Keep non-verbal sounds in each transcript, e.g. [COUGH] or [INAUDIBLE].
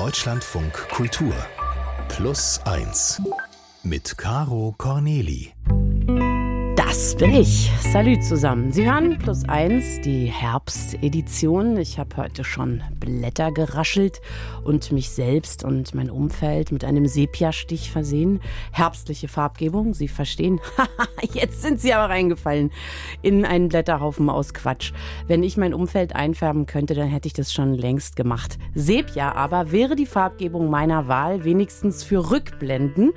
Deutschlandfunk Kultur Plus 1 mit Caro Corneli. Das bin ich. Salut zusammen. Sie hören plus eins, die Herbstedition. Ich habe heute schon Blätter geraschelt und mich selbst und mein Umfeld mit einem Sepia-Stich versehen. Herbstliche Farbgebung, Sie verstehen. [LAUGHS] Jetzt sind Sie aber reingefallen in einen Blätterhaufen aus Quatsch. Wenn ich mein Umfeld einfärben könnte, dann hätte ich das schon längst gemacht. Sepia aber wäre die Farbgebung meiner Wahl, wenigstens für Rückblenden.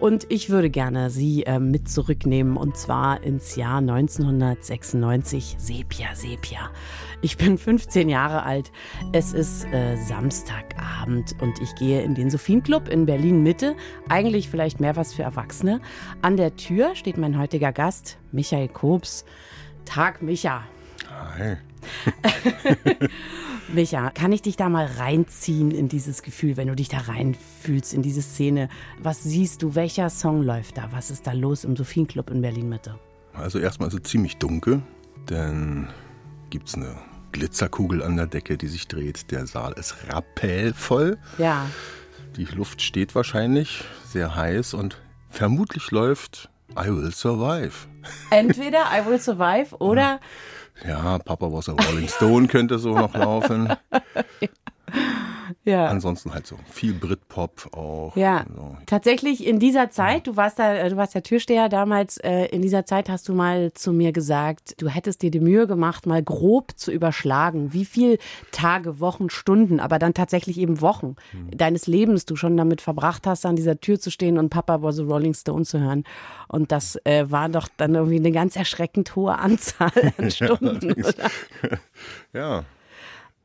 Und ich würde gerne Sie äh, mit zurücknehmen und zwar ins Jahr 1996. Sepia, Sepia. Ich bin 15 Jahre alt. Es ist äh, Samstagabend und ich gehe in den Sophienclub in Berlin Mitte. Eigentlich vielleicht mehr was für Erwachsene. An der Tür steht mein heutiger Gast, Michael Kobs. Tag, Micha. Hi. [LAUGHS] Micha, kann ich dich da mal reinziehen in dieses Gefühl, wenn du dich da reinfühlst, in diese Szene? Was siehst du? Welcher Song läuft da? Was ist da los im Sophienclub in Berlin Mitte? Also erstmal ist es ziemlich dunkel, dann gibt es eine Glitzerkugel an der Decke, die sich dreht. Der Saal ist rappellvoll. Ja. Die Luft steht wahrscheinlich sehr heiß und vermutlich läuft I Will Survive. Entweder I Will Survive oder Ja, Papa was a Rolling Stone könnte so noch laufen. [LAUGHS] ja. Ansonsten halt so viel Britpop auch. Ja, So. tatsächlich in dieser Zeit, du warst da, äh, du warst ja Türsteher damals, äh, in dieser Zeit hast du mal zu mir gesagt, du hättest dir die Mühe gemacht, mal grob zu überschlagen, wie viel Tage, Wochen, Stunden, aber dann tatsächlich eben Wochen deines Lebens du schon damit verbracht hast, an dieser Tür zu stehen und Papa was a Rolling Stone zu hören. Und das äh, war doch dann irgendwie eine ganz erschreckend hohe [LAUGHS] Anzahl an Stunden. [LAUGHS] Ja,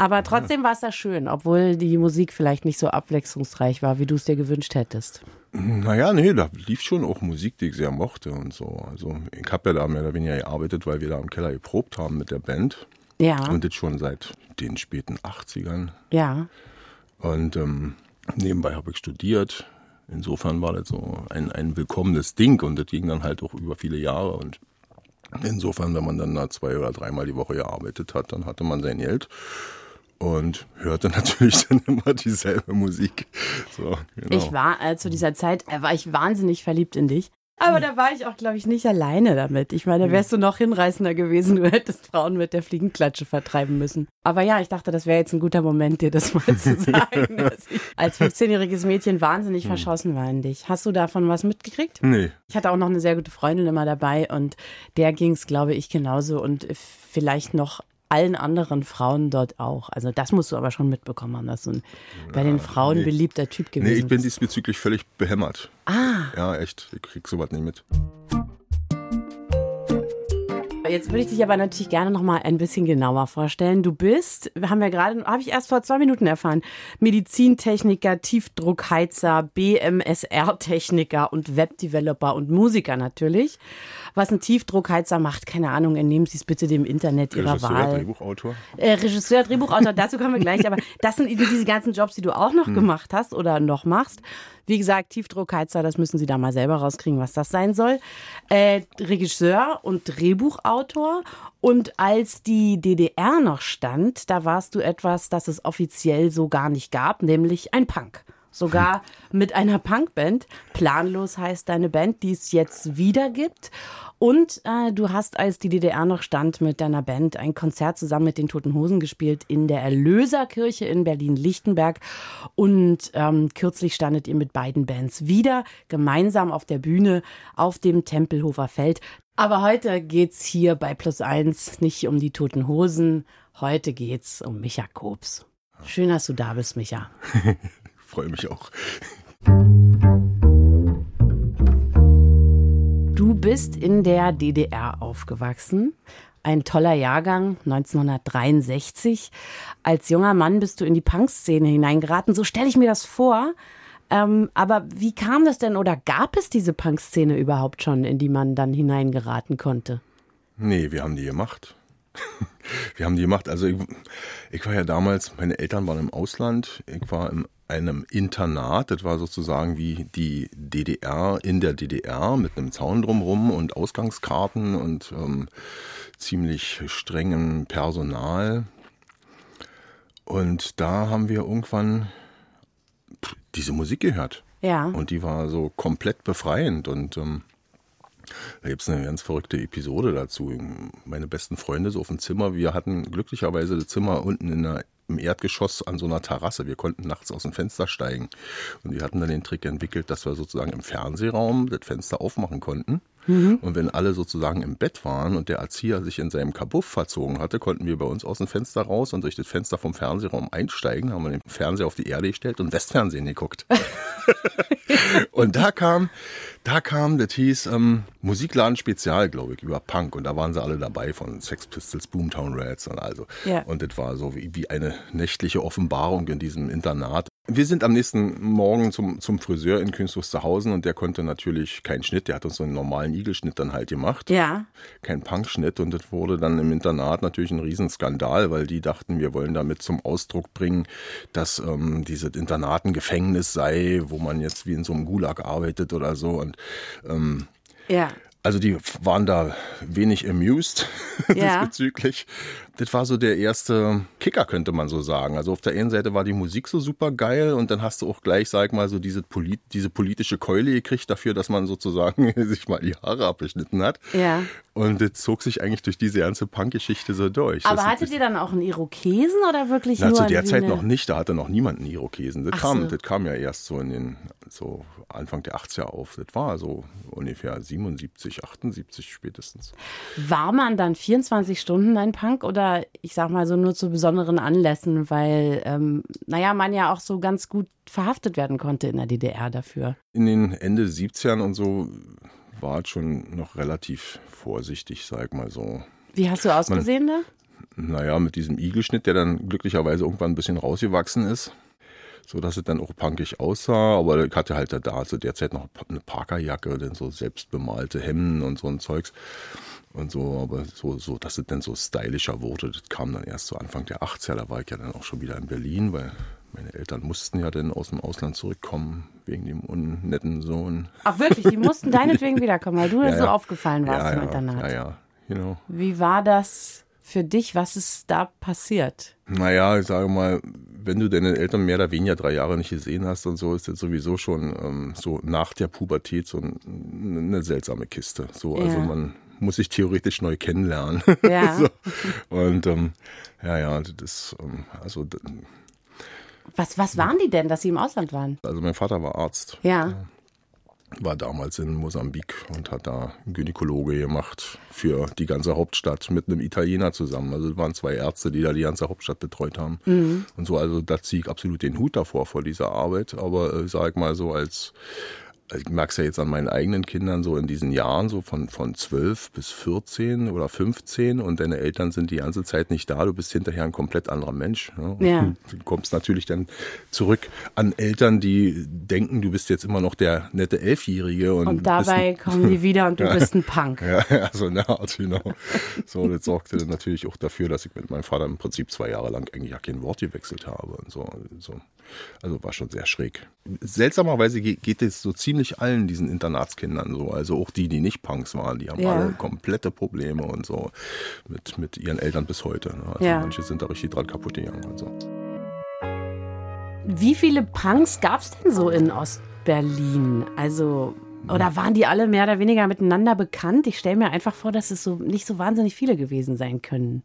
Aber trotzdem war es da schön, obwohl die Musik vielleicht nicht so abwechslungsreich war, wie du es dir gewünscht hättest. Naja, nee, da lief schon auch Musik, die ich sehr mochte und so. Also ich habe ja da mehr oder weniger gearbeitet, weil wir da im Keller geprobt haben mit der Band. Ja, Und das schon seit den späten 80ern. ja. Und ähm, nebenbei habe ich studiert. Insofern war das so ein, ein willkommenes Ding und das ging dann halt auch über viele Jahre. Und insofern, wenn man dann da zwei oder dreimal die Woche gearbeitet hat, dann hatte man sein Geld und hörte [LAUGHS] natürlich dann immer dieselbe Musik. So, genau. Ich war äh, zu dieser Zeit, äh, war ich wahnsinnig verliebt in dich. Aber da war ich auch, glaube ich, nicht alleine damit. Ich meine, da wärst du noch hinreißender gewesen. Du hättest Frauen mit der Fliegenklatsche vertreiben müssen. Aber ja, ich dachte, das wäre jetzt ein guter Moment, dir das mal zu [LAUGHS] sagen, dass ich als 15-jähriges Mädchen wahnsinnig verschossen war in dich. Hast du davon was mitgekriegt? Nee, Ich hatte auch noch eine sehr gute Freundin immer dabei und der ging es, glaube ich, genauso und vielleicht noch allen anderen Frauen dort auch. Also das musst du aber schon mitbekommen haben, dass du ein, bei den Frauen nee. beliebter Typ gewesen nee, ich bin bist. diesbezüglich völlig behämmert. Ah, Ja, echt. Ich krieg sowas nicht mit. jetzt würde ich dich aber natürlich gerne noch mal ein bisschen genauer vorstellen. Du bist, haben wir gerade, habe ich erst vor zwei Minuten erfahren, Medizintechniker, Tiefdruckheizer, BMSR-Techniker und Webdeveloper und Musiker natürlich. Was ein Tiefdruckheizer macht, keine Ahnung, entnehmen Sie es bitte dem Internet Ihrer Regisseur, Wahl. Drehbuchautor. Äh, Regisseur, Drehbuchautor, dazu kommen wir gleich. Aber das sind diese ganzen Jobs, die du auch noch gemacht hast oder noch machst. Wie gesagt, Tiefdruckheizer, das müssen Sie da mal selber rauskriegen, was das sein soll. Äh, Regisseur und Drehbuchautor. Und als die DDR noch stand, da warst du etwas, das es offiziell so gar nicht gab, nämlich ein Punk. Sogar mit einer Punkband. Planlos heißt deine Band, die es jetzt wieder gibt. Und äh, du hast, als die DDR noch stand, mit deiner Band ein Konzert zusammen mit den Toten Hosen gespielt in der Erlöserkirche in Berlin-Lichtenberg. Und ähm, kürzlich standet ihr mit beiden Bands wieder gemeinsam auf der Bühne auf dem Tempelhofer Feld. Aber heute geht's hier bei Plus Eins nicht um die Toten Hosen. Heute geht's um Micha Kobs. Schön, dass du da bist, Micha. [LAUGHS] Freue mich auch. Du bist in der DDR aufgewachsen. Ein toller Jahrgang, 1963. Als junger Mann bist du in die Punkszene hineingeraten. So stelle ich mir das vor. Ähm, aber wie kam das denn oder gab es diese Punkszene überhaupt schon, in die man dann hineingeraten konnte? Nee, wir haben die gemacht. [LAUGHS] wir haben die gemacht. Also ich, ich war ja damals, meine Eltern waren im Ausland. Ich war in einem Internat. Das war sozusagen wie die DDR in der DDR mit einem Zaun drumherum und Ausgangskarten und ähm, ziemlich strengem Personal. Und da haben wir irgendwann diese Musik gehört. Ja. Und die war so komplett befreiend und ähm, da gibt es eine ganz verrückte Episode dazu. Meine besten Freunde so auf dem Zimmer. Wir hatten glücklicherweise das Zimmer unten in der, im Erdgeschoss an so einer Terrasse. Wir konnten nachts aus dem Fenster steigen. Und wir hatten dann den Trick entwickelt, dass wir sozusagen im Fernsehraum das Fenster aufmachen konnten. Mhm. Und wenn alle sozusagen im Bett waren und der Erzieher sich in seinem Kabuff verzogen hatte, konnten wir bei uns aus dem Fenster raus und durch das Fenster vom Fernsehraum einsteigen, haben wir den Fernseher auf die Erde gestellt und Westfernsehen geguckt. [LAUGHS] und da kam, da kam, das hieß ähm, Musikladen Spezial, glaube ich, über Punk. Und da waren sie alle dabei von Sex Pistols, Boomtown Rats und also. Ja. Und das war so wie, wie eine nächtliche Offenbarung in diesem Internat. Wir sind am nächsten Morgen zum, zum Friseur in Künstlerhausen und der konnte natürlich keinen Schnitt, der hat uns so einen normalen Igelschnitt dann halt gemacht. Ja. Kein Punkschnitt und das wurde dann im Internat natürlich ein Riesenskandal, weil die dachten, wir wollen damit zum Ausdruck bringen, dass ähm, dieses Internat ein Gefängnis sei, wo man jetzt wie in so einem Gulag arbeitet oder so und ähm, ja. Also die waren da wenig amused [LAUGHS] ja. diesbezüglich. Das war so der erste Kicker, könnte man so sagen. Also auf der einen Seite war die Musik so super geil und dann hast du auch gleich, sag mal, so diese, polit diese politische Keule gekriegt dafür, dass man sozusagen [LAUGHS] sich mal die Haare abgeschnitten hat. Ja. Und das zog sich eigentlich durch diese ganze Punk-Geschichte so durch. Aber hattet ihr dann auch einen Irokesen oder wirklich Na, nur zu der eine- Zeit noch nicht, da hatte noch niemand einen Irokesen. Das Ach kam, so. das kam ja erst so in den so Anfang der 80er auf. Das war so ungefähr 77, 78 spätestens. War man dann 24 Stunden ein Punk oder ich sag mal so nur zu besonderen Anlässen, weil, ähm, naja, man ja auch so ganz gut verhaftet werden konnte in der DDR dafür. In den Ende 70ern und so war es schon noch relativ vorsichtig, sag mal so. Wie hast du ausgesehen da? Naja, mit diesem Igelschnitt, der dann glücklicherweise irgendwann ein bisschen rausgewachsen ist. So dass es dann auch punkig aussah, aber ich hatte halt da zu der Zeit noch eine Parkerjacke, dann so selbst bemalte Hemden und so ein Zeugs. Und so, aber so, so, dass es dann so stylischer wurde, das kam dann erst so Anfang der 80er, da war ich ja dann auch schon wieder in Berlin, weil meine Eltern mussten ja dann aus dem Ausland zurückkommen, wegen dem unnetten Sohn. Ach wirklich, die mussten [LAUGHS] deinetwegen wiederkommen, weil du Ja, so ja. aufgefallen warst ja, im ja, Internat. Ja, ja, genau. Wie war das für dich? Was ist da passiert? Naja, ich sage mal, wenn du deine Eltern mehr oder weniger drei Jahre nicht gesehen hast und so, ist das sowieso schon ähm, so nach der Pubertät so ein, eine seltsame Kiste. So, also Ja. man muss sich theoretisch neu kennenlernen. Ja. [LAUGHS] so. Und ähm, ja, ja, das ähm, also, Was, was waren die denn, dass sie im Ausland waren? also mein Vater war Arzt, Ja. War damals in Mosambik und hat da Gynäkologe gemacht für die ganze Hauptstadt mit einem Italiener zusammen. Also es waren zwei Ärzte, die da die ganze Hauptstadt betreut haben. Und so, also da ziehe ich absolut den Hut davor vor dieser Arbeit. Aber äh, sag mal so als ich merke es ja jetzt an meinen eigenen Kindern so in diesen Jahren, so von, von 12 bis 14 oder 15 und deine Eltern sind die ganze Zeit nicht da, du bist hinterher ein komplett anderer Mensch. Ne? Ja. Du kommst natürlich dann zurück an Eltern, die denken, du bist jetzt immer noch der nette Elfjährige. Und, Und dabei kommen die wieder und du [LAUGHS] bist ein Punk. ja, ja, so eine Art, genau. So, das sorgte dann natürlich auch dafür, dass ich mit meinem Vater im Prinzip zwei Jahre lang eigentlich ja kein Wort gewechselt habe und so. so. Also war schon sehr schräg. Seltsamerweise ge- geht es so ziemlich allen diesen Internatskindern so. Also auch die, die nicht Punks waren, die haben Ja. alle komplette Probleme und so mit, mit ihren Eltern bis heute. Ne? Also Ja. manche sind da richtig dran kaputt gegangen. Also. Wie viele Punks gab es denn so in Ostberlin? Also, oder waren die alle mehr oder weniger miteinander bekannt? Ich stelle mir einfach vor, dass es so nicht so wahnsinnig viele gewesen sein können.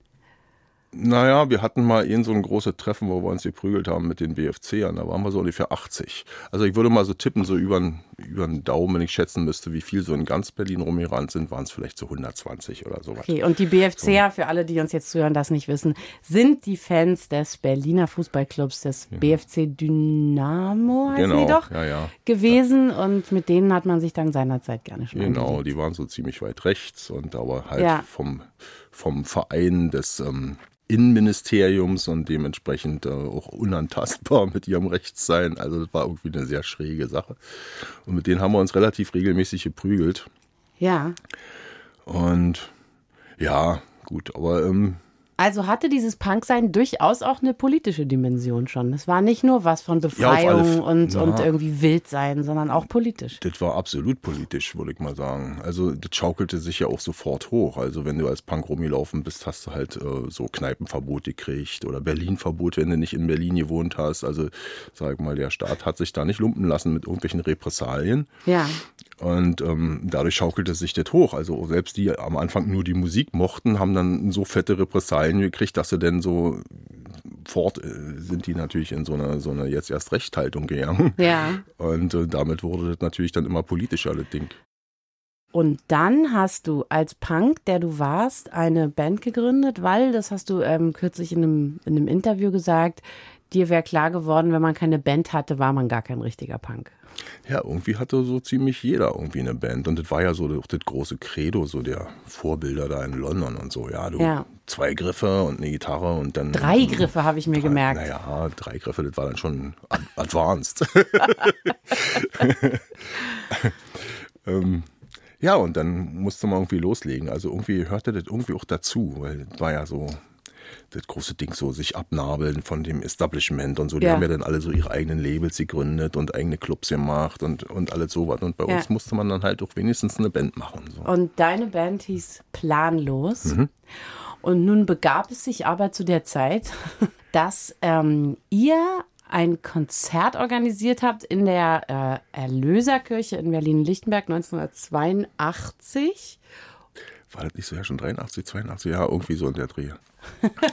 Naja, wir hatten mal eben so ein großes Treffen, wo wir uns geprügelt haben mit den BFCern. Da waren wir so ungefähr 80. Also ich würde mal so tippen, so über den Daumen, wenn ich schätzen müsste, wie viel so in ganz Berlin rumgerannt sind, waren es vielleicht so 120 oder sowas. Okay, und die BFCer, für alle, die uns jetzt zuhören, das nicht wissen, sind die Fans des Berliner Fußballclubs, des BFC Dynamo, heißen Genau, die doch, ja, ja. gewesen. Und mit denen hat man sich dann seinerzeit gerne schon Genau, angelegt. die waren so ziemlich weit rechts und aber halt Ja. vom, vom Verein des ähm, Innenministeriums und dementsprechend äh, auch unantastbar [LAUGHS] mit ihrem Rechtssein. Also das war irgendwie eine sehr schräge Sache. Und mit denen haben wir uns relativ regelmäßig geprügelt. Ja, Und ja, gut, aber ähm, Also hatte dieses Punksein durchaus auch eine politische Dimension schon. Es war nicht nur was von Befreiung ja, und, und irgendwie Wildsein, sondern auch politisch. Das war absolut politisch, würde ich mal sagen. Also das schaukelte sich ja auch sofort hoch. Also wenn du als Punk rumgelaufen bist, hast du halt äh, so Kneipenverbot gekriegt oder Berlin-Verbot, wenn du nicht in Berlin gewohnt hast. Also sag ich mal, der Staat hat sich da nicht lumpen lassen mit irgendwelchen Repressalien. Ja. Und ähm, dadurch schaukelte sich das hoch. Also selbst die am Anfang nur die Musik mochten, haben dann so fette Repressalien gekriegt, dass sie denn so fort äh, sind die natürlich in so eine, so eine jetzt erst Rechthaltung gegangen. Ja. Und äh, damit wurde das natürlich dann immer politischer, das Ding. Und dann hast du als Punk, der du warst, eine Band gegründet, weil, das hast du ähm, kürzlich in einem, in einem Interview gesagt, dir wäre klar geworden, wenn man keine Band hatte, war man gar kein richtiger Punk. Ja, irgendwie hatte so ziemlich jeder irgendwie eine Band. Und das war ja so das, das große Credo, so der Vorbilder da in London und so. Ja, du ja. zwei Griffe und eine Gitarre und dann. Drei Griffe habe ich mir drei, gemerkt. Naja, drei Griffe, das war dann schon [LAUGHS] advanced. [LAUGHS] ähm, ja, und dann musste man irgendwie loslegen. Also irgendwie hörte das irgendwie auch dazu, weil das war ja so das große Ding so sich abnabeln von dem Establishment und so. Die ja. haben ja dann alle so ihre eigenen Labels gegründet und eigene Clubs gemacht und, und alles sowas. Und bei ja. uns musste man dann halt auch wenigstens eine Band machen. So. Und deine Band hieß Planlos. Mhm. Und nun begab es sich aber zu der Zeit, [LAUGHS] dass ähm, ihr ein Konzert organisiert habt in der äh, Erlöserkirche in Berlin-Lichtenberg 1982 war das nicht so ja schon 83, 82, ja, irgendwie so in der Dreh.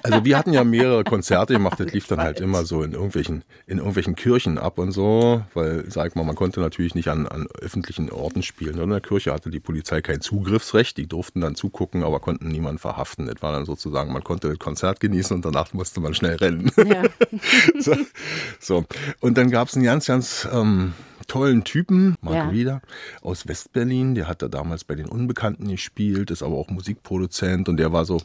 Also wir hatten ja mehrere Konzerte gemacht, das lief dann halt immer so in irgendwelchen, in irgendwelchen Kirchen ab und so, weil, sag mal, man konnte natürlich nicht an, an öffentlichen Orten spielen. In der Kirche hatte die Polizei kein Zugriffsrecht, die durften dann zugucken, aber konnten niemanden verhaften. Das war dann sozusagen, man konnte das Konzert genießen und danach musste man schnell rennen. Ja. [LAUGHS] so, so. Und dann gab es einen ganz, ganz ähm, tollen Typen, Mark ja. Rieder aus Westberlin, der hat da damals bei den Unbekannten gespielt, ist aber auch Musikproduzent und der war so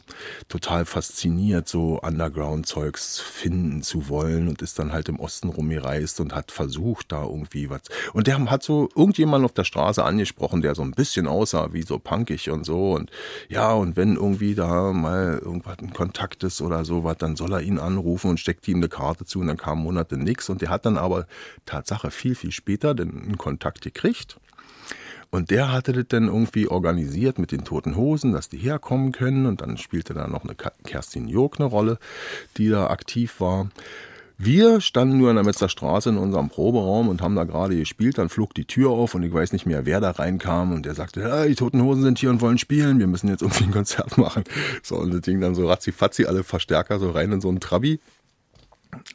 total fasziniert, so Underground-Zeugs finden zu wollen und ist dann halt im Osten rumgereist und hat versucht, da irgendwie was. Und der hat so irgendjemand auf der Straße angesprochen, der so ein bisschen aussah wie so punkig und so und ja, und wenn irgendwie da mal irgendwas ein Kontakt ist oder sowas, dann soll er ihn anrufen und steckt ihm eine Karte zu und dann kam Monate nichts und der hat dann aber Tatsache viel, viel später dann einen Kontakt gekriegt. Und der hatte das dann irgendwie organisiert mit den Toten Hosen, dass die herkommen können. Und dann spielte da noch eine Kerstin Jog eine Rolle, die da aktiv war. Wir standen nur in der Metzer Straße in unserem Proberaum und haben da gerade gespielt. Dann flog die Tür auf und ich weiß nicht mehr, wer da reinkam. Und der sagte, ja, die Toten Hosen sind hier und wollen spielen. Wir müssen jetzt irgendwie ein Konzert machen. So, und das Ding dann so ratzi-fatzi, alle Verstärker so rein in so einen Trabi.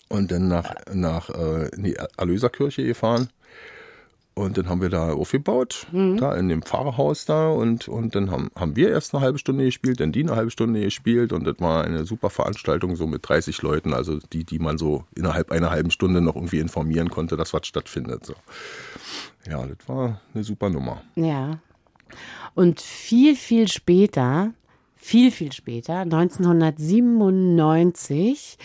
Und dann nach, nach äh, in die Erlöserkirche gefahren. Und dann haben wir da aufgebaut, mhm. da in dem Pfarrhaus da. Und, und dann haben, haben wir erst eine halbe Stunde gespielt, dann die eine halbe Stunde gespielt. Und das war eine super Veranstaltung, so mit 30 Leuten, also die, die man so innerhalb einer halben Stunde noch irgendwie informieren konnte, dass was stattfindet. So. Ja, das war eine super Nummer. Ja. Und viel, viel später viel, viel später, 1997,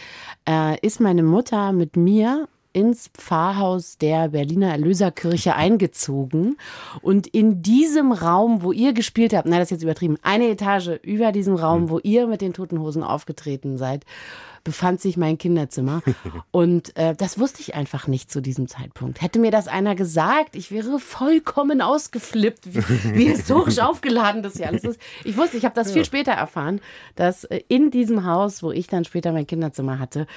äh, ist meine Mutter mit mir ins Pfarrhaus der Berliner Erlöserkirche eingezogen. Und in diesem Raum, wo ihr gespielt habt, nein, das ist jetzt übertrieben, eine Etage über diesem Raum, hm. wo ihr mit den Toten Hosen aufgetreten seid, befand sich mein Kinderzimmer. [LAUGHS] Und äh, das wusste ich einfach nicht zu diesem Zeitpunkt. Hätte mir das einer gesagt, ich wäre vollkommen ausgeflippt, wie, wie [LAUGHS] historisch aufgeladen das hier alles ist. Ich wusste, ich habe das viel später erfahren, dass äh, in diesem Haus, wo ich dann später mein Kinderzimmer hatte,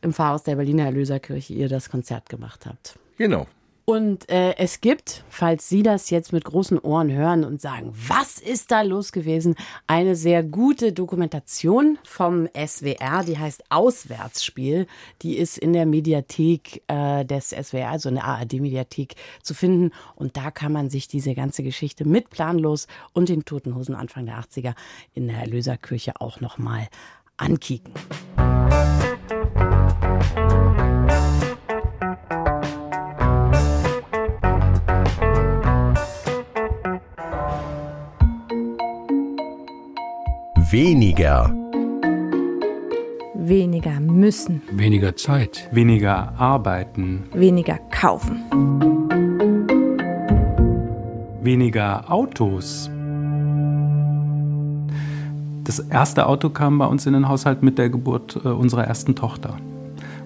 im Pfarrhaus der Berliner Erlöserkirche, ihr das Konzert gemacht habt. Genau. Und äh, es gibt, falls Sie das jetzt mit großen Ohren hören und sagen, was ist da los gewesen, eine sehr gute Dokumentation vom SWR, die heißt Auswärtsspiel. Die ist in der Mediathek äh, des SWR, also in der ARD-Mediathek, zu finden. Und da kann man sich diese ganze Geschichte mit Planlos und den Toten Hosen Anfang der 80er in der Erlöserkirche auch nochmal ankicken. Weniger. Weniger müssen. Weniger Zeit. Weniger arbeiten. Weniger kaufen. Weniger Autos. Das erste Auto kam bei uns in den Haushalt mit der Geburt äh, unserer ersten Tochter.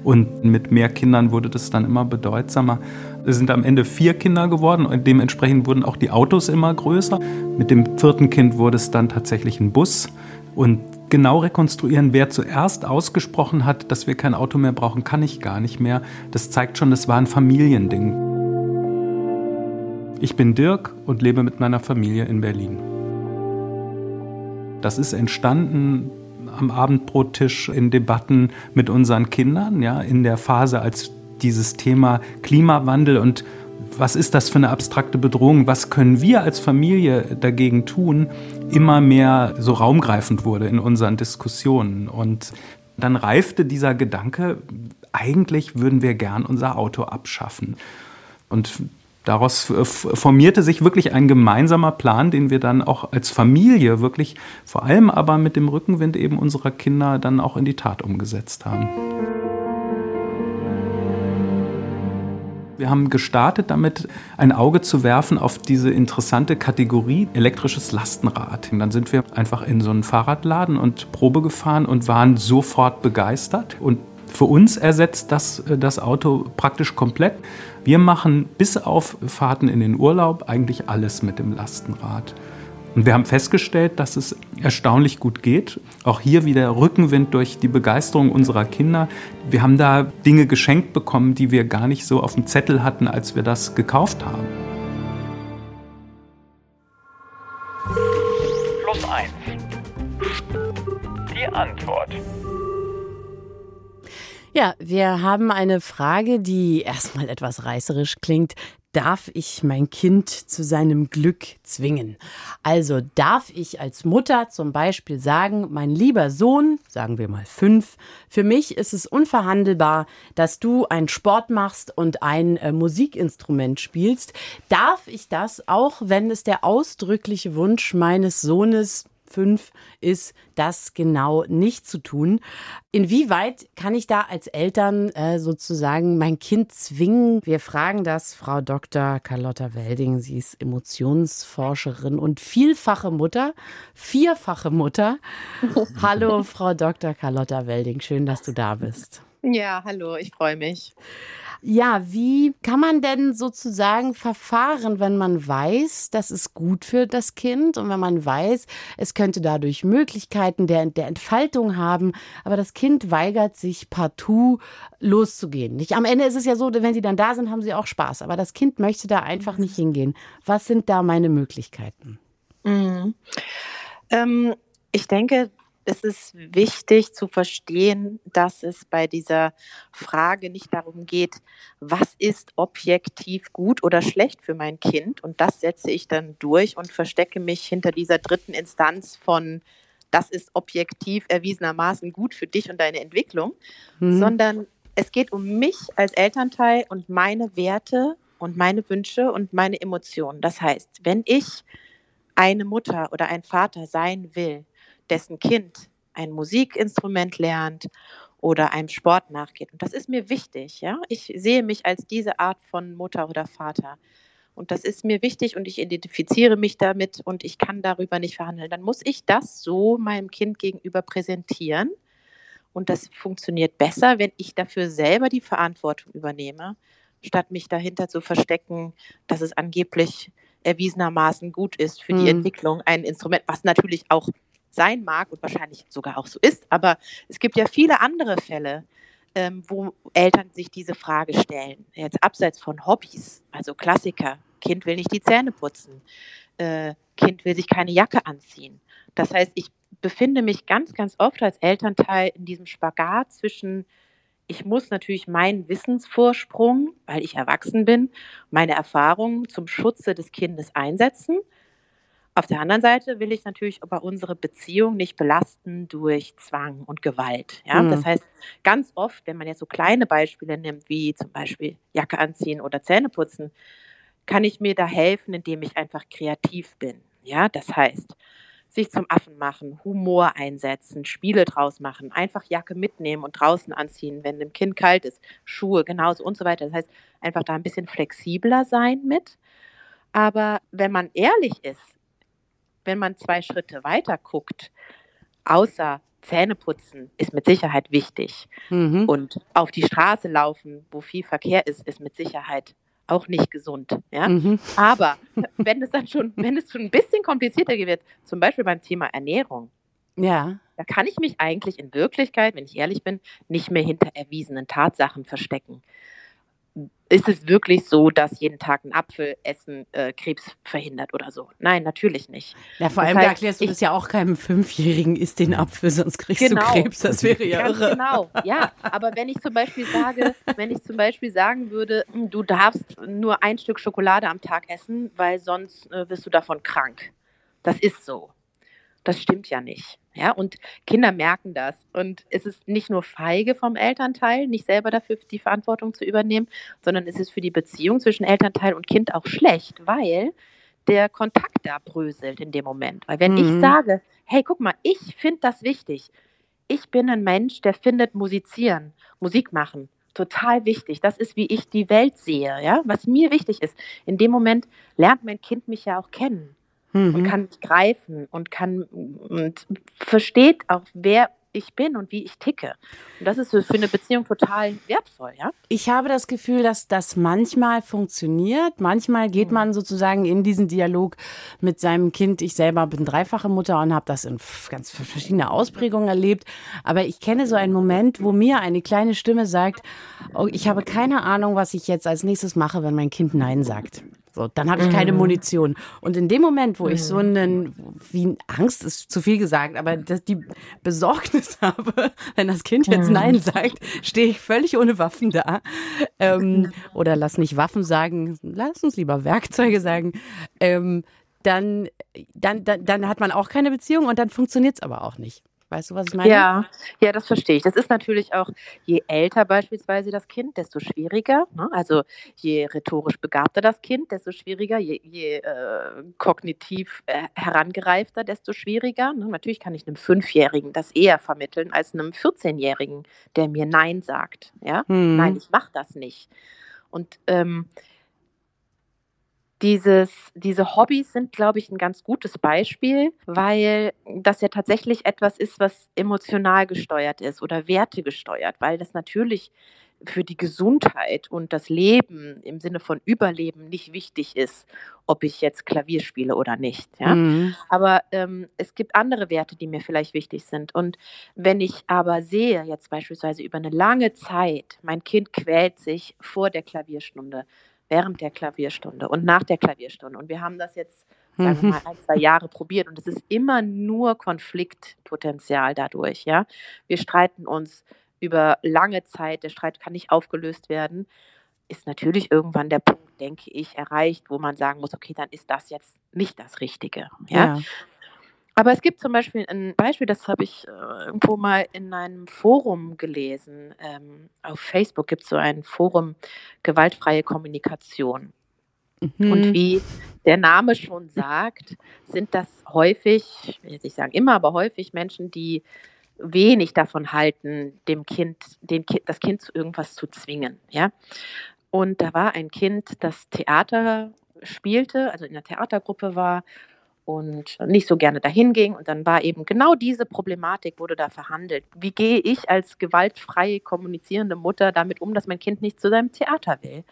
Und mit mehr Kindern wurde das dann immer bedeutsamer. Es sind am Ende vier Kinder geworden und dementsprechend wurden auch die Autos immer größer. Mit dem vierten Kind wurde es dann tatsächlich ein Bus. Und genau rekonstruieren, wer zuerst ausgesprochen hat, dass wir kein Auto mehr brauchen, kann ich gar nicht mehr. Das zeigt schon, das war ein Familiending. Ich bin Dirk und lebe mit meiner Familie in Berlin. Das ist entstanden am Abendbrottisch in Debatten mit unseren Kindern, ja, in der Phase, als dieses Thema Klimawandel und was ist das für eine abstrakte Bedrohung, was können wir als Familie dagegen tun, immer mehr so raumgreifend wurde in unseren Diskussionen. Und dann reifte dieser Gedanke, eigentlich würden wir gern unser Auto abschaffen. Und daraus formierte sich wirklich ein gemeinsamer Plan, den wir dann auch als Familie wirklich, vor allem aber mit dem Rückenwind eben unserer Kinder, dann auch in die Tat umgesetzt haben. Wir haben gestartet damit, ein Auge zu werfen auf diese interessante Kategorie elektrisches Lastenrad. Und dann sind wir einfach in so einen Fahrradladen und Probe gefahren und waren sofort begeistert. Und für uns ersetzt das äh, das Auto praktisch komplett. Wir machen bis auf Fahrten in den Urlaub eigentlich alles mit dem Lastenrad. Und wir haben festgestellt, dass es erstaunlich gut geht. Auch hier wieder Rückenwind durch die Begeisterung unserer Kinder. Wir haben da Dinge geschenkt bekommen, die wir gar nicht so auf dem Zettel hatten, als wir das gekauft haben. Plus eins. Die Antwort. Ja, wir haben eine Frage, die erstmal etwas reißerisch klingt. Darf ich mein Kind zu seinem Glück zwingen? Also darf ich als Mutter zum Beispiel sagen, mein lieber Sohn, sagen wir mal fünf, für mich ist es unverhandelbar, dass du einen Sport machst und ein äh, Musikinstrument spielst. Darf ich das, auch wenn es der ausdrückliche Wunsch meines Sohnes fünf ist, das genau nicht zu tun. Inwieweit kann ich da als Eltern äh, sozusagen mein Kind zwingen? Wir fragen das Frau Dr. Carlotta Welding. Sie ist Emotionsforscherin und vielfache Mutter, vierfache Mutter. [LAUGHS] hallo, Frau Dr. Carlotta Welding. Schön, dass du da bist. Ja, hallo, ich freue mich. Ja, wie kann man denn sozusagen verfahren, wenn man weiß, das ist gut für das Kind und wenn man weiß, es könnte dadurch Möglichkeiten der, der Entfaltung haben, aber das Kind weigert sich partout loszugehen. Nicht? Am Ende ist es ja so, wenn sie dann da sind, haben sie auch Spaß, aber das Kind möchte da einfach nicht hingehen. Was sind da meine Möglichkeiten? Mhm. Ähm, ich denke, es ist wichtig zu verstehen, dass es bei dieser Frage nicht darum geht, was ist objektiv gut oder schlecht für mein Kind. Und das setze ich dann durch und verstecke mich hinter dieser dritten Instanz von, das ist objektiv erwiesenermaßen gut für dich und deine Entwicklung, mhm. sondern es geht um mich als Elternteil und meine Werte und meine Wünsche und meine Emotionen. Das heißt, wenn ich eine Mutter oder ein Vater sein will, dessen Kind ein Musikinstrument lernt oder einem Sport nachgeht. Und das ist mir wichtig, ja. Ich sehe mich als diese Art von Mutter oder Vater. Und das ist mir wichtig und ich identifiziere mich damit und ich kann darüber nicht verhandeln. Dann muss ich das so meinem Kind gegenüber präsentieren. Und das funktioniert besser, wenn ich dafür selber die Verantwortung übernehme, statt mich dahinter zu verstecken, dass es angeblich erwiesenermaßen gut ist für die mhm. Entwicklung ein Instrument, was natürlich auch sein mag und wahrscheinlich sogar auch so ist. Aber es gibt ja viele andere Fälle, ähm, wo Eltern sich diese Frage stellen. Jetzt abseits von Hobbys, also Klassiker. Kind will nicht die Zähne putzen. Äh, kind will sich keine Jacke anziehen. Das heißt, ich befinde mich ganz, ganz oft als Elternteil in diesem Spagat zwischen ich muss natürlich meinen Wissensvorsprung, weil ich erwachsen bin, meine Erfahrungen zum Schutze des Kindes einsetzen auf der anderen Seite will ich natürlich aber unsere Beziehung nicht belasten durch Zwang und Gewalt. Ja? Mhm. Das heißt, ganz oft, wenn man jetzt so kleine Beispiele nimmt, wie zum Beispiel Jacke anziehen oder Zähne putzen, kann ich mir da helfen, indem ich einfach kreativ bin. Ja, das heißt, sich zum Affen machen, Humor einsetzen, Spiele draus machen, einfach Jacke mitnehmen und draußen anziehen, wenn dem Kind kalt ist, Schuhe genauso und so weiter. Das heißt, einfach da ein bisschen flexibler sein mit. Aber wenn man ehrlich ist, wenn man zwei Schritte weiter guckt, außer Zähneputzen ist mit Sicherheit wichtig. Mhm. Und auf die Straße laufen, wo viel Verkehr ist, ist mit Sicherheit auch nicht gesund. Ja? Mhm. Aber wenn es dann schon, wenn es schon ein bisschen komplizierter wird, zum Beispiel beim Thema Ernährung, Ja. da kann ich mich eigentlich in Wirklichkeit, wenn ich ehrlich bin, nicht mehr hinter erwiesenen Tatsachen verstecken. Ist es wirklich so, dass jeden Tag ein Apfel essen äh, Krebs verhindert oder so? Nein, natürlich nicht. Ja, vor Das allem heißt, erklärst du das ja auch keinem Fünfjährigen, isst den Apfel, sonst kriegst du Genau. Krebs. Das wäre ja Ganz irre. genau, ja. Aber wenn ich zum Beispiel sage, wenn ich zum Beispiel sagen würde, hm, du darfst nur ein Stück Schokolade am Tag essen, weil sonst äh, wirst du davon krank. Das ist so. Das stimmt ja nicht. Ja, und Kinder merken das. Und es ist nicht nur feige vom Elternteil, nicht selber dafür die Verantwortung zu übernehmen, sondern es ist für die Beziehung zwischen Elternteil und Kind auch schlecht, weil der Kontakt da bröselt in dem Moment. Weil wenn Mhm. ich sage, hey, guck mal, ich finde das wichtig, ich bin ein Mensch, der findet Musizieren, Musik machen total wichtig. Das ist, wie ich die Welt sehe, ja, was mir wichtig ist. In dem Moment lernt mein Kind mich ja auch kennen und Mhm. kann mich greifen und kann und versteht auch, wer ich bin und wie ich ticke. Und das ist für eine Beziehung total wertvoll, ja. Ich habe das Gefühl, dass das manchmal funktioniert. Manchmal geht man sozusagen in diesen Dialog mit seinem Kind. Ich selber bin dreifache Mutter und habe das in ganz verschiedene Ausprägungen erlebt. Aber ich kenne so einen Moment, wo mir eine kleine Stimme sagt, oh, ich habe keine Ahnung, was ich jetzt als nächstes mache, wenn mein Kind Nein sagt. So, dann habe ich keine Munition. Und in dem Moment, wo ich so einen, wie Angst ist zu viel gesagt, aber dass die Besorgnis [LAUGHS] habe, wenn das Kind jetzt Nein sagt, stehe ich völlig ohne Waffen da. Ähm, oder lass nicht Waffen sagen, lass uns lieber Werkzeuge sagen. Ähm, dann, dann, dann, dann hat man auch keine Beziehung und dann funktioniert es aber auch nicht. Weißt du, was ich meine? Ja, ja, das verstehe ich. Das ist natürlich auch, je älter beispielsweise das Kind, desto schwieriger. Ne? Also je rhetorisch begabter das Kind, desto schwieriger. Je, je äh, kognitiv äh, herangereifter, desto schwieriger. Ne? Natürlich kann ich einem Fünfjährigen das eher vermitteln als einem 14-Jährigen, der mir Nein sagt. Ja? Hm. Nein, ich mache das nicht. Und ähm, dieses, diese Hobbys sind, glaube ich, ein ganz gutes Beispiel, weil das ja tatsächlich etwas ist, was emotional gesteuert ist oder Werte gesteuert, weil das natürlich für die Gesundheit und das Leben im Sinne von Überleben nicht wichtig ist, ob ich jetzt Klavier spiele oder nicht. Ja? Mhm. Aber ähm, es gibt andere Werte, die mir vielleicht wichtig sind. Und wenn ich aber sehe, jetzt beispielsweise über eine lange Zeit, mein Kind quält sich vor der Klavierstunde, während der Klavierstunde und nach der Klavierstunde. Und wir haben das jetzt, sagen wir [LAUGHS] mal, ein, zwei Jahre probiert und es ist immer nur Konfliktpotenzial dadurch. Ja? Wir streiten uns über lange Zeit, der Streit kann nicht aufgelöst werden. Ist natürlich irgendwann der Punkt, denke ich, erreicht, wo man sagen muss, okay, dann ist das jetzt nicht das Richtige. Ja? Ja. Aber es gibt zum Beispiel ein Beispiel, das habe ich äh, irgendwo mal in einem Forum gelesen. Ähm, auf Facebook gibt es so ein Forum Gewaltfreie Kommunikation. Mhm. Und wie der Name schon sagt, sind das häufig, ich will nicht sagen immer, aber häufig Menschen, die wenig davon halten, dem Kind, den Ki das Kind zu irgendwas zu zwingen. Ja? Und da war ein Kind, das Theater spielte, also in der Theatergruppe war und nicht so gerne dahin ging. Und dann war eben genau diese Problematik, wurde da verhandelt. Wie gehe ich als gewaltfrei kommunizierende Mutter damit um, dass mein Kind nicht zu seinem Theater will?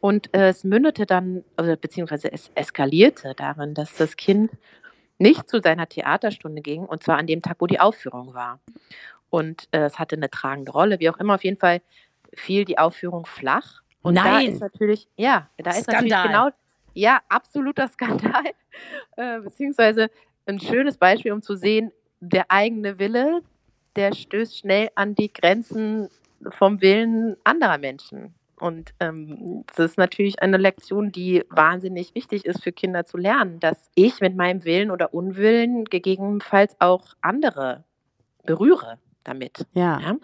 Und äh, es mündete dann, also, beziehungsweise es eskalierte darin, dass das Kind nicht zu seiner Theaterstunde ging, und zwar an dem Tag, wo die Aufführung war. Und äh, es hatte eine tragende Rolle, wie auch immer, auf jeden Fall fiel die Aufführung flach. Und da Nein. ist natürlich, ja, da ist natürlich Skandal. genau, ja, absoluter [LAUGHS] Skandal, äh, beziehungsweise ein schönes Beispiel, um zu sehen, der eigene Wille, der stößt schnell an die Grenzen vom Willen anderer Menschen. Und ähm, das ist natürlich eine Lektion, die wahnsinnig wichtig ist für Kinder zu lernen, dass ich mit meinem Willen oder Unwillen gegebenenfalls auch andere berühre damit. Ja. Ja?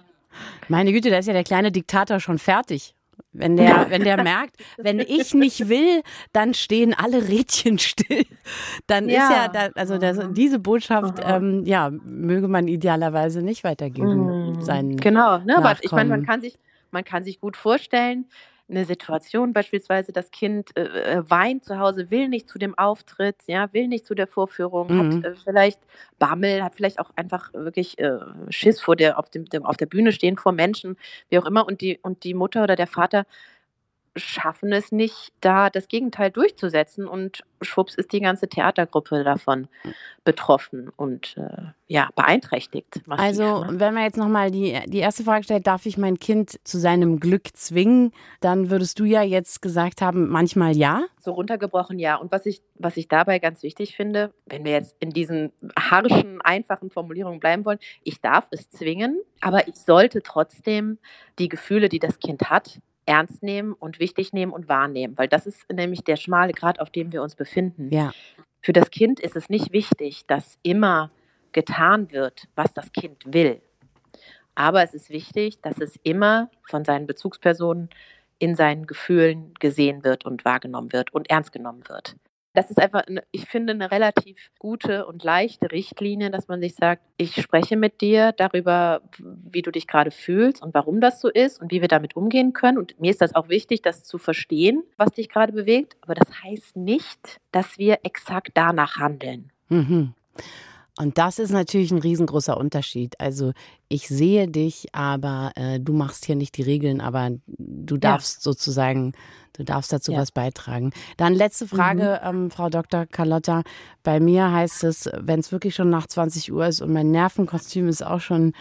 Meine Güte, da ist ja der kleine Diktator schon fertig. Wenn der, wenn der merkt, wenn ich nicht will, dann stehen alle Rädchen still. Dann ist Ja. ja, da, also das, diese Botschaft, ähm, ja, möge man idealerweise nicht weitergeben. Mhm. Seinen Genau, ne? aber ich meine, man kann sich, man kann sich gut vorstellen, eine Situation, beispielsweise das Kind äh, äh, weint zu Hause, will nicht zu dem Auftritt, ja, will nicht zu der Vorführung, Mhm. hat äh, vielleicht Bammel, hat vielleicht auch einfach wirklich äh, Schiss vor der auf, dem, dem, auf der Bühne stehen vor Menschen, wie auch immer, und die, und die Mutter oder der Vater schaffen es nicht, da das Gegenteil durchzusetzen und schwupps ist die ganze Theatergruppe davon betroffen und äh, ja, beeinträchtigt. massiv, Also, ne? wenn man jetzt nochmal die, die erste Frage stellt, darf ich mein Kind zu seinem Glück zwingen? Dann würdest du ja jetzt gesagt haben, manchmal ja. So runtergebrochen, ja. Und was ich, was ich dabei ganz wichtig finde, wenn wir jetzt in diesen harschen, einfachen Formulierungen bleiben wollen, ich darf es zwingen, aber ich sollte trotzdem die Gefühle, die das Kind hat, ernst nehmen und wichtig nehmen und wahrnehmen, weil das ist nämlich der schmale Grad, auf dem wir uns befinden. Ja. Für das Kind ist es nicht wichtig, dass immer getan wird, was das Kind will. Aber es ist wichtig, dass es immer von seinen Bezugspersonen in seinen Gefühlen gesehen wird und wahrgenommen wird und ernst genommen wird. Das ist einfach, ich finde, eine relativ gute und leichte Richtlinie, dass man sich sagt, ich spreche mit dir darüber, wie du dich gerade fühlst und warum das so ist und wie wir damit umgehen können. Und mir ist das auch wichtig, das zu verstehen, was dich gerade bewegt. Aber das heißt nicht, dass wir exakt danach handeln. Mhm. Und das ist natürlich ein riesengroßer Unterschied. Also ich sehe dich, aber äh, du machst hier nicht die Regeln, aber du darfst sozusagen, du darfst dazu Ja. was beitragen. Dann letzte Frage, ähm, Frau Dr. Carlotta. Bei mir heißt es, wenn es wirklich schon nach 20 Uhr ist und mein Nervenkostüm ist auch schon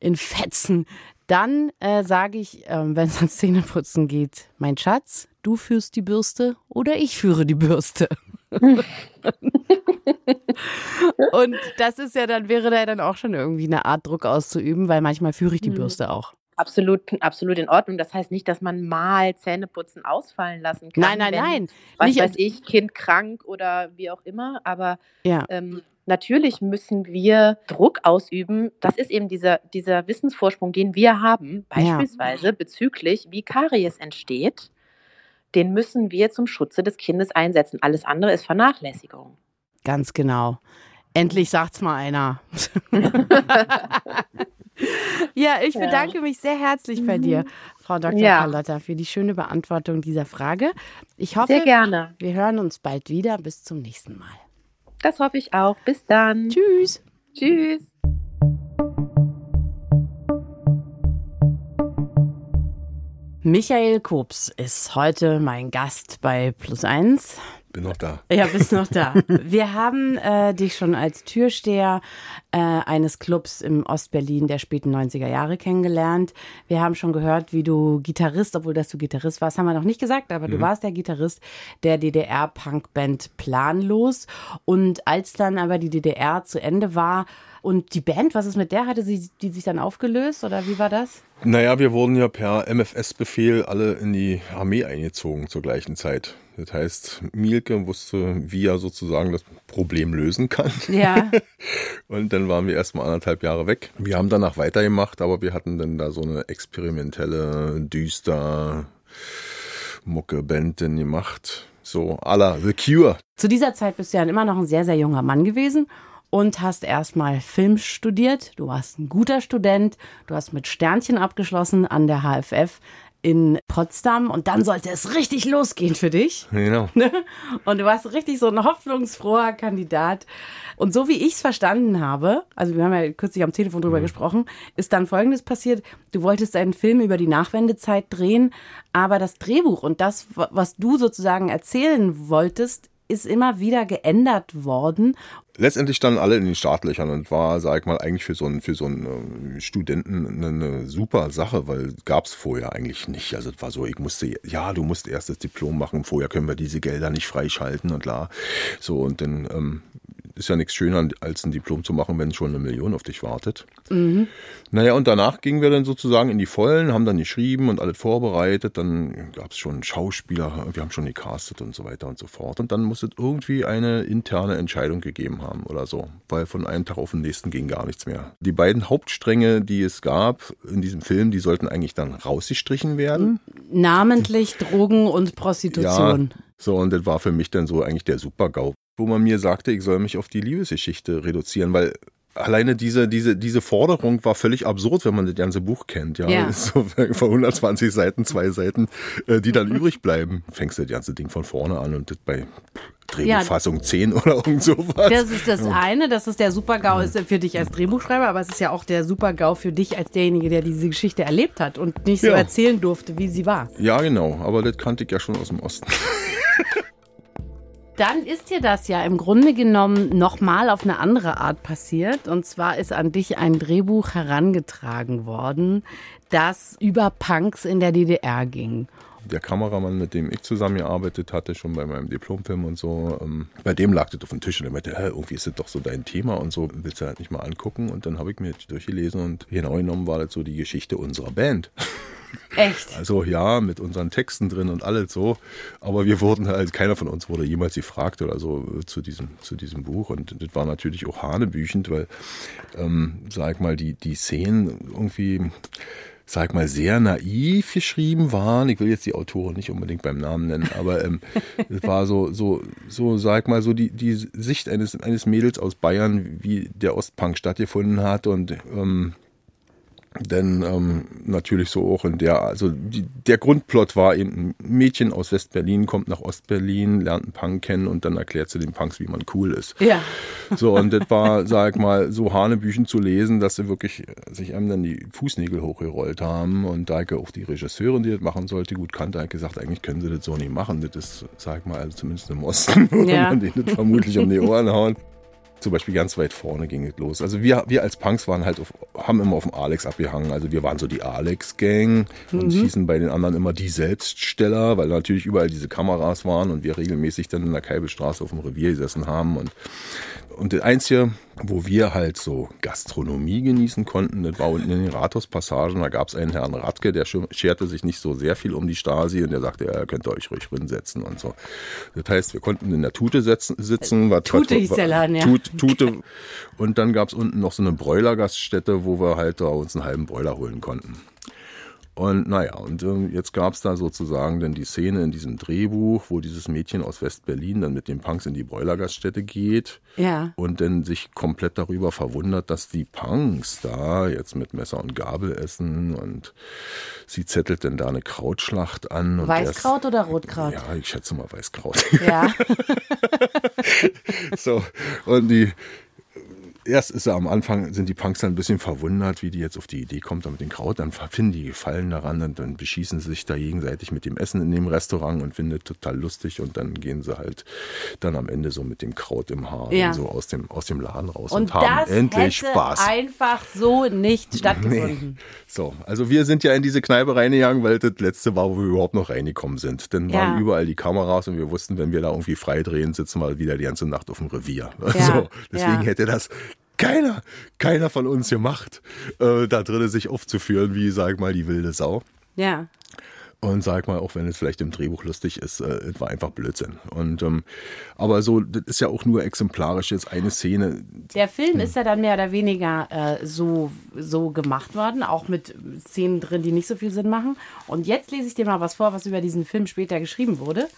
in Fetzen, dann äh, sage ich, ähm, wenn es ans Zähneputzen geht, mein Schatz, du führst die Bürste oder ich führe die Bürste. [LAUGHS] Und das ist ja dann, wäre da dann auch schon irgendwie eine Art Druck auszuüben, weil manchmal führe ich die Mhm. Bürste auch. Absolut, absolut in Ordnung. Das heißt nicht, dass man mal Zähneputzen ausfallen lassen kann. Nein, nein, wenn, nein. Was Nicht- weiß ich, Kind krank oder wie auch immer. Aber Ja. ähm, natürlich müssen wir Druck ausüben. Das ist eben dieser, dieser Wissensvorsprung, den wir haben, Ja. beispielsweise bezüglich, wie Karies entsteht. Den müssen wir zum Schutze des Kindes einsetzen. Alles andere ist Vernachlässigung. Ganz genau. Endlich sagt's mal einer. [LAUGHS] [LAUGHS] ja, ich Ja. bedanke mich sehr herzlich bei dir, Frau Dr. Ja. Carlotta, für die schöne Beantwortung dieser Frage. Ich hoffe, Sehr gerne. wir hören uns bald wieder. Bis zum nächsten Mal. Das hoffe ich auch. Bis dann. Tschüss. Tschüss. Michael Kops ist heute mein Gast bei Plus Eins. Bin noch da. Ja, bist noch da. Wir haben äh, dich schon als Türsteher äh, eines Clubs im Ostberlin der späten 90er Jahre kennengelernt. Wir haben schon gehört, wie du Gitarrist, obwohl dass du Gitarrist warst, haben wir noch nicht gesagt, aber du warst der Gitarrist der DDR-Punkband Planlos. Und als dann aber die DDR zu Ende war und die Band, was ist mit der? Hatte sie die sich dann aufgelöst oder wie war das? Naja, wir wurden ja per MFS-Befehl alle in die Armee eingezogen zur gleichen Zeit. Das heißt, Mielke wusste, wie er sozusagen das Problem lösen kann. Ja. [LAUGHS] Und dann waren wir erstmal anderthalb Jahre weg. Wir haben danach weitergemacht, aber wir hatten dann da so eine experimentelle, düster Mucke-Band denn gemacht. So à la The Cure. Zu dieser Zeit bist du ja immer noch ein sehr, sehr junger Mann gewesen und hast erstmal Film studiert. Du warst ein guter Student. Du hast mit Sternchen abgeschlossen an der HFF in Potsdam und dann sollte es richtig losgehen für dich. Genau. [LAUGHS] Und du warst richtig so ein hoffnungsfroher Kandidat. Und so wie ich es verstanden habe, also wir haben ja kürzlich am Telefon drüber gesprochen, ist dann Folgendes passiert. Du wolltest einen Film über die Nachwendezeit drehen, aber das Drehbuch und das, was du sozusagen erzählen wolltest, ist immer wieder geändert worden. Letztendlich standen alle in den Startlöchern und war, sag ich mal, eigentlich für so einen, für so einen äh, Studenten eine, super Sache, weil gab's vorher eigentlich nicht. Also es war so, ich musste, ja, du musst erst das Diplom machen, vorher können wir diese Gelder nicht freischalten und klar. So, und dann ähm, ist ja nichts schöner, als ein Diplom zu machen, wenn schon eine Million auf dich wartet. Naja, und danach gingen wir dann sozusagen in die Vollen, haben dann geschrieben und alles vorbereitet. Dann gab es schon Schauspieler, wir haben schon gecastet und so weiter und so fort. Und dann muss es irgendwie eine interne Entscheidung gegeben haben oder so, weil von einem Tag auf den nächsten ging gar nichts mehr. Die beiden Hauptstränge, die es gab in diesem Film, die sollten eigentlich dann rausgestrichen werden. Namentlich Drogen und Prostitution. Ja, so, und das war für mich dann so eigentlich der Super-GAU, wo man mir sagte, ich soll mich auf die Liebesgeschichte reduzieren, weil alleine diese, diese, diese Forderung war völlig absurd, wenn man das ganze Buch kennt. Ja, Ja. [LAUGHS] So von 120 Seiten, zwei Seiten, äh, die dann übrig bleiben. Fängst du das ganze Ding von vorne an und das bei Drehbuchfassung 10 oder irgend sowas. Das ist das eine, das ist der Super-GAU ist für dich als Drehbuchschreiber, aber es ist ja auch der Super-GAU für dich als derjenige, der diese Geschichte erlebt hat und nicht so Ja. erzählen durfte, wie sie war. Ja, genau, aber das kannte ich ja schon aus dem Osten. [LAUGHS] Dann ist dir das ja im Grunde genommen nochmal auf eine andere Art passiert. Und zwar ist an dich ein Drehbuch herangetragen worden, das über Punks in der DDR ging. Der Kameramann, mit dem ich zusammengearbeitet hatte, schon bei meinem Diplomfilm und so, ähm, bei dem lag das auf dem Tisch und er meinte, Hä, irgendwie ist das doch so dein Thema und so, willst du halt nicht mal angucken? Und dann habe ich mir das durchgelesen und genau genommen war das so die Geschichte unserer Band. [LAUGHS] Echt? Also ja, mit unseren Texten drin und alles so. Aber wir wurden halt, keiner von uns wurde jemals gefragt oder so äh, zu diesem, zu diesem Buch. Und das war natürlich auch hanebüchend, weil, ähm, sag mal, die, die Szenen irgendwie, sag mal, sehr naiv geschrieben waren. Ich will jetzt die Autorin nicht unbedingt beim Namen nennen, aber ähm, [LAUGHS] es war so, so, so, sag mal, so die, die Sicht eines, eines Mädels aus Bayern, wie der Ostpunk stattgefunden hat und ähm, denn ähm, natürlich so auch in der, also die, der Grundplot war eben, ein Mädchen aus West-Berlin kommt nach Ost-Berlin, lernt einen Punk kennen und dann erklärt sie den Punks, wie man cool ist. Ja. So, und das war, sag mal, so Hanebüchen zu lesen, dass sie wirklich sich einem dann die Fußnägel hochgerollt haben. Und da ich auch die Regisseurin, die das machen sollte, gut kannte, hat gesagt, eigentlich können sie das so nicht machen. Das ist, sag mal, also zumindest im Osten, [LAUGHS] würde Ja. man denen das vermutlich um die Ohren hauen. Zum Beispiel ganz weit vorne ging es los. Also wir, wir als Punks waren halt auf, haben immer auf dem Alex abgehangen. Also wir waren so die Alex-Gang und hießen bei den anderen immer die Selbststeller, weil natürlich überall diese Kameras waren und wir regelmäßig dann in der Keibelstraße auf dem Revier gesessen haben und und das Einzige, wo wir halt so Gastronomie genießen konnten, das war unten in den Rathauspassagen. Da gab es einen Herrn Radke, der sche- scherte sich nicht so sehr viel um die Stasi und der sagte, ja, könnt ihr euch ruhig hinsetzen und so. Das heißt, wir konnten in der Tute setzen, sitzen. Was, Tute was- hieß der Laden, ja. Tut, Tute. Und dann gab es unten noch so eine Bräulergaststätte, wo wir halt da uns einen halben Bräuler holen konnten. Und naja, und ähm, jetzt gab es da sozusagen dann die Szene in diesem Drehbuch, wo dieses Mädchen aus West-Berlin dann mit den Punks in die Bräulergaststätte geht Ja. und dann sich komplett darüber verwundert, dass die Punks da jetzt mit Messer und Gabel essen und sie zettelt dann da eine Krautschlacht an. Weißkraut oder der Rotkraut? Ja, ich schätze mal Weißkraut. Ja. [LAUGHS] so, und die erst ist er am Anfang, sind die Punks dann ein bisschen verwundert, wie die jetzt auf die Idee kommt, da mit dem Kraut, dann finden die Gefallen daran und dann beschießen sie sich da gegenseitig mit dem Essen in dem Restaurant und finden das total lustig und dann gehen sie halt dann am Ende so mit dem Kraut im Haar Ja. so aus dem, aus dem Laden raus und, Und haben endlich hätte Spaß. einfach so nicht stattgefunden. So, also wir sind ja in diese Kneipe reingegangen, weil das letzte war, wo wir überhaupt noch reingekommen sind. Dann waren Ja. überall die Kameras und wir wussten, wenn wir da irgendwie frei drehen, sitzen wir wieder die ganze Nacht auf dem Revier. Ja, [LAUGHS] so, deswegen hätte das keiner, keiner von uns gemacht, äh, da drinnen sich aufzuführen, wie, sag mal, die wilde Sau. Ja. Und sag mal, auch wenn es vielleicht im Drehbuch lustig ist, äh, war einfach Blödsinn. Und ähm, aber so, das ist ja auch nur exemplarisch jetzt eine Szene. Der Film ist ja dann mehr oder weniger äh, so, so gemacht worden, auch mit Szenen drin, die nicht so viel Sinn machen. Und jetzt lese ich dir mal was vor, was über diesen Film später geschrieben wurde.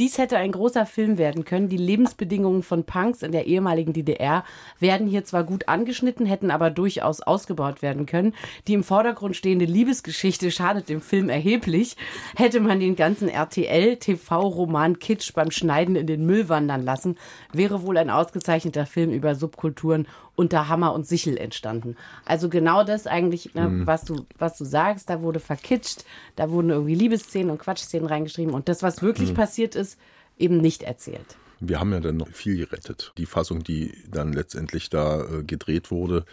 Dies hätte ein großer Film werden können. Die Lebensbedingungen von Punks in der ehemaligen DDR werden hier zwar gut angeschnitten, hätten aber durchaus ausgebaut werden können. Die im Vordergrund stehende Liebesgeschichte schadet dem Film erheblich. Hätte man den ganzen RTL-TV-Roman Kitsch beim Schneiden in den Müll wandern lassen, wäre wohl ein ausgezeichneter Film über Subkulturen unter Hammer und Sichel entstanden. Also genau das eigentlich, ne, was, du, was du sagst, da wurde verkitscht, da wurden irgendwie Liebesszenen und Quatschszenen reingeschrieben und das, was wirklich passiert ist, eben nicht erzählt. Wir haben ja dann noch viel gerettet. Die Fassung, die dann letztendlich da äh, gedreht wurde,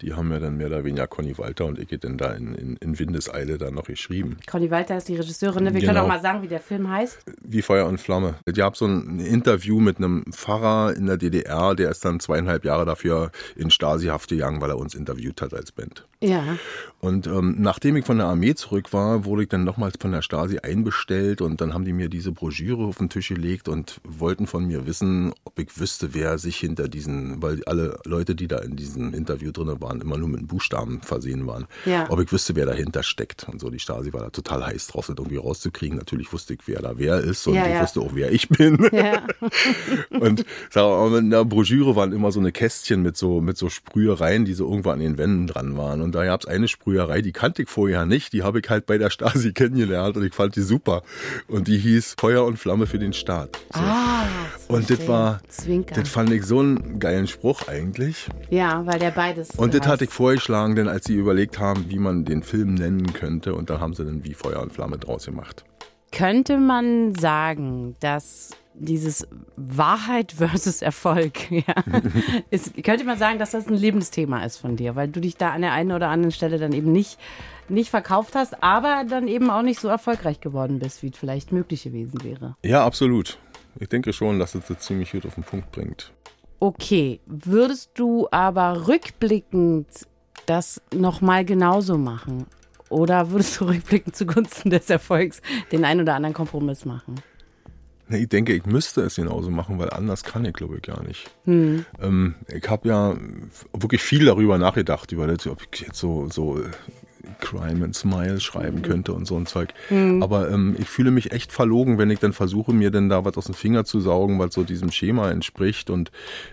die haben ja dann mehr oder weniger Conny Walter und ich dann da in, in, in Windeseile dann noch geschrieben. Conny Walter ist die Regisseurin. Ne? Wir Genau. können auch mal sagen, wie der Film heißt. Wie Feuer und Flamme. Ich habe so ein Interview mit einem Pfarrer in der DDR, der ist dann zweieinhalb Jahre dafür in Stasi-Haft gegangen, weil er uns interviewt hat als Band. Ja. Und ähm, nachdem ich von der Armee zurück war, wurde ich dann nochmals von der Stasi einbestellt und dann haben die mir diese Broschüre auf den Tisch gelegt und wollten von mir wissen, ob ich wüsste, wer sich hinter diesen, weil alle Leute, die da in diesem Interview drin waren, immer nur mit Buchstaben versehen waren, Ja. ob ich wüsste, wer dahinter steckt. Und so, die Stasi war da total heiß drauf, das irgendwie rauszukriegen. Natürlich wusste ich, wer da wer ist und Ja, ich ja. wusste auch, wer ich bin. Ja. [LAUGHS] Und sag mal, in der Broschüre waren immer so eine Kästchen mit so, mit so Sprühereien, die so irgendwo an den Wänden dran waren. Und da gab es eine Sprüherei, die kannte ich vorher nicht. Die habe ich halt bei der Stasi [LAUGHS] kennengelernt und ich fand die super. Und die hieß Feuer und Flamme für den Staat. So. Ah, und das war, Zwinker. das fand ich so einen geilen Spruch eigentlich. ja, weil der beides. Und das heißt. hatte ich vorgeschlagen, denn als sie überlegt haben, wie man den Film nennen könnte, und da haben sie dann wie Feuer und Flamme draus gemacht. Könnte man sagen, dass dieses Wahrheit [LAUGHS] versus Erfolg, ja, ist, könnte man sagen, dass das ein Lebensthema ist von dir, weil du dich da an der einen oder anderen Stelle dann eben nicht, nicht verkauft hast, aber dann eben auch nicht so erfolgreich geworden bist, wie es vielleicht möglich gewesen wäre. Ja, absolut. Ich denke schon, dass es das ziemlich gut auf den Punkt bringt. Okay, würdest du aber rückblickend das nochmal genauso machen? Oder würdest du rückblickend [LAUGHS] zugunsten des Erfolgs den einen oder anderen Kompromiss machen? Ich denke, ich müsste es genauso machen, weil anders kann ich, glaube ich, gar nicht. Hm. Ähm, ich habe ja wirklich viel darüber nachgedacht, über das, ob ich jetzt so, so Crime and Smile schreiben könnte und so ein Zeug. Aber ähm, ich fühle mich echt verlogen, wenn ich dann versuche, mir dann da was aus dem Finger zu saugen, was so diesem Schema entspricht. Und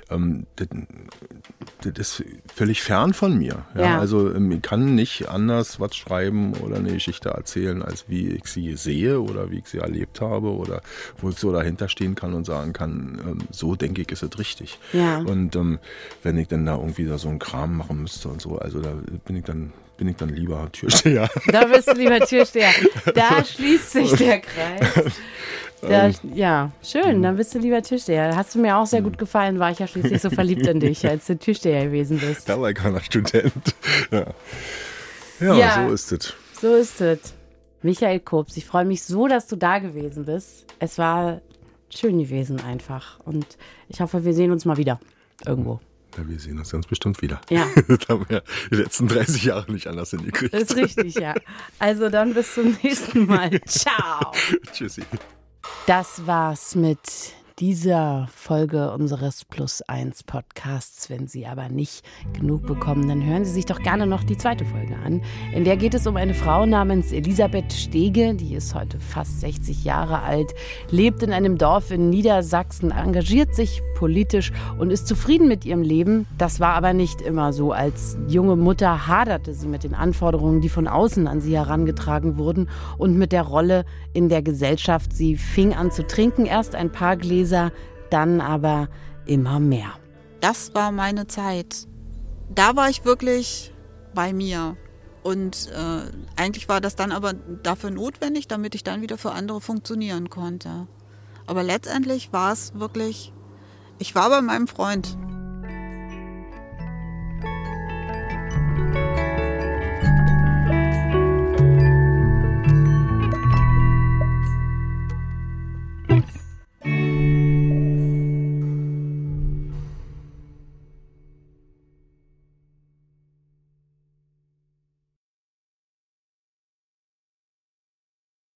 ähm, das, das ist völlig fern von mir. Ja? Ja. Also ähm, ich kann nicht anders was schreiben oder eine Geschichte erzählen, als wie ich sie sehe oder wie ich sie erlebt habe oder wo ich so dahinter stehen kann und sagen kann, ähm, so denke ich, ist es richtig. Ja. Und ähm, wenn ich dann da irgendwie da so einen Kram machen müsste und so, also da bin ich dann bin ich dann lieber Türsteher. [LAUGHS] Da bist du lieber Türsteher. Da schließt sich der Kreis. Da, ja, schön, dann bist du lieber Türsteher. Hast du mir auch sehr gut gefallen, war ich ja schließlich so verliebt in dich, als du Türsteher gewesen bist. Da war ich keiner Student. Ja, ja, Ja. so ist es. So ist es. Michael Kobs, ich freue mich so, dass du da gewesen bist. Es war schön gewesen einfach. Und ich hoffe, wir sehen uns mal wieder. Irgendwo. Ja, wir sehen uns ganz bestimmt wieder. Ja. [LAUGHS] Das haben wir die letzten 30 Jahre nicht anders hingekriegt. Das ist richtig, ja. Also dann bis zum nächsten Mal. [LAUGHS] Ciao. Tschüssi. Das war's mit dieser Folge unseres Plus 1 Podcasts. Wenn Sie aber nicht genug bekommen, dann hören Sie sich doch gerne noch die zweite Folge an. In der geht es um eine Frau namens Elisabeth Stege, die ist heute fast 60 Jahre alt, lebt in einem Dorf in Niedersachsen, engagiert sich politisch und ist zufrieden mit ihrem Leben. Das war aber nicht immer so. Als junge Mutter haderte sie mit den Anforderungen, die von außen an sie herangetragen wurden und mit der Rolle in der Gesellschaft. Sie fing an zu trinken, erst ein paar Gläser, dann aber immer mehr. Das war meine Zeit. Da war ich wirklich bei mir. Und äh, eigentlich war das dann aber dafür notwendig, damit ich dann wieder für andere funktionieren konnte. Aber letztendlich war es wirklich, ich war bei meinem Freund.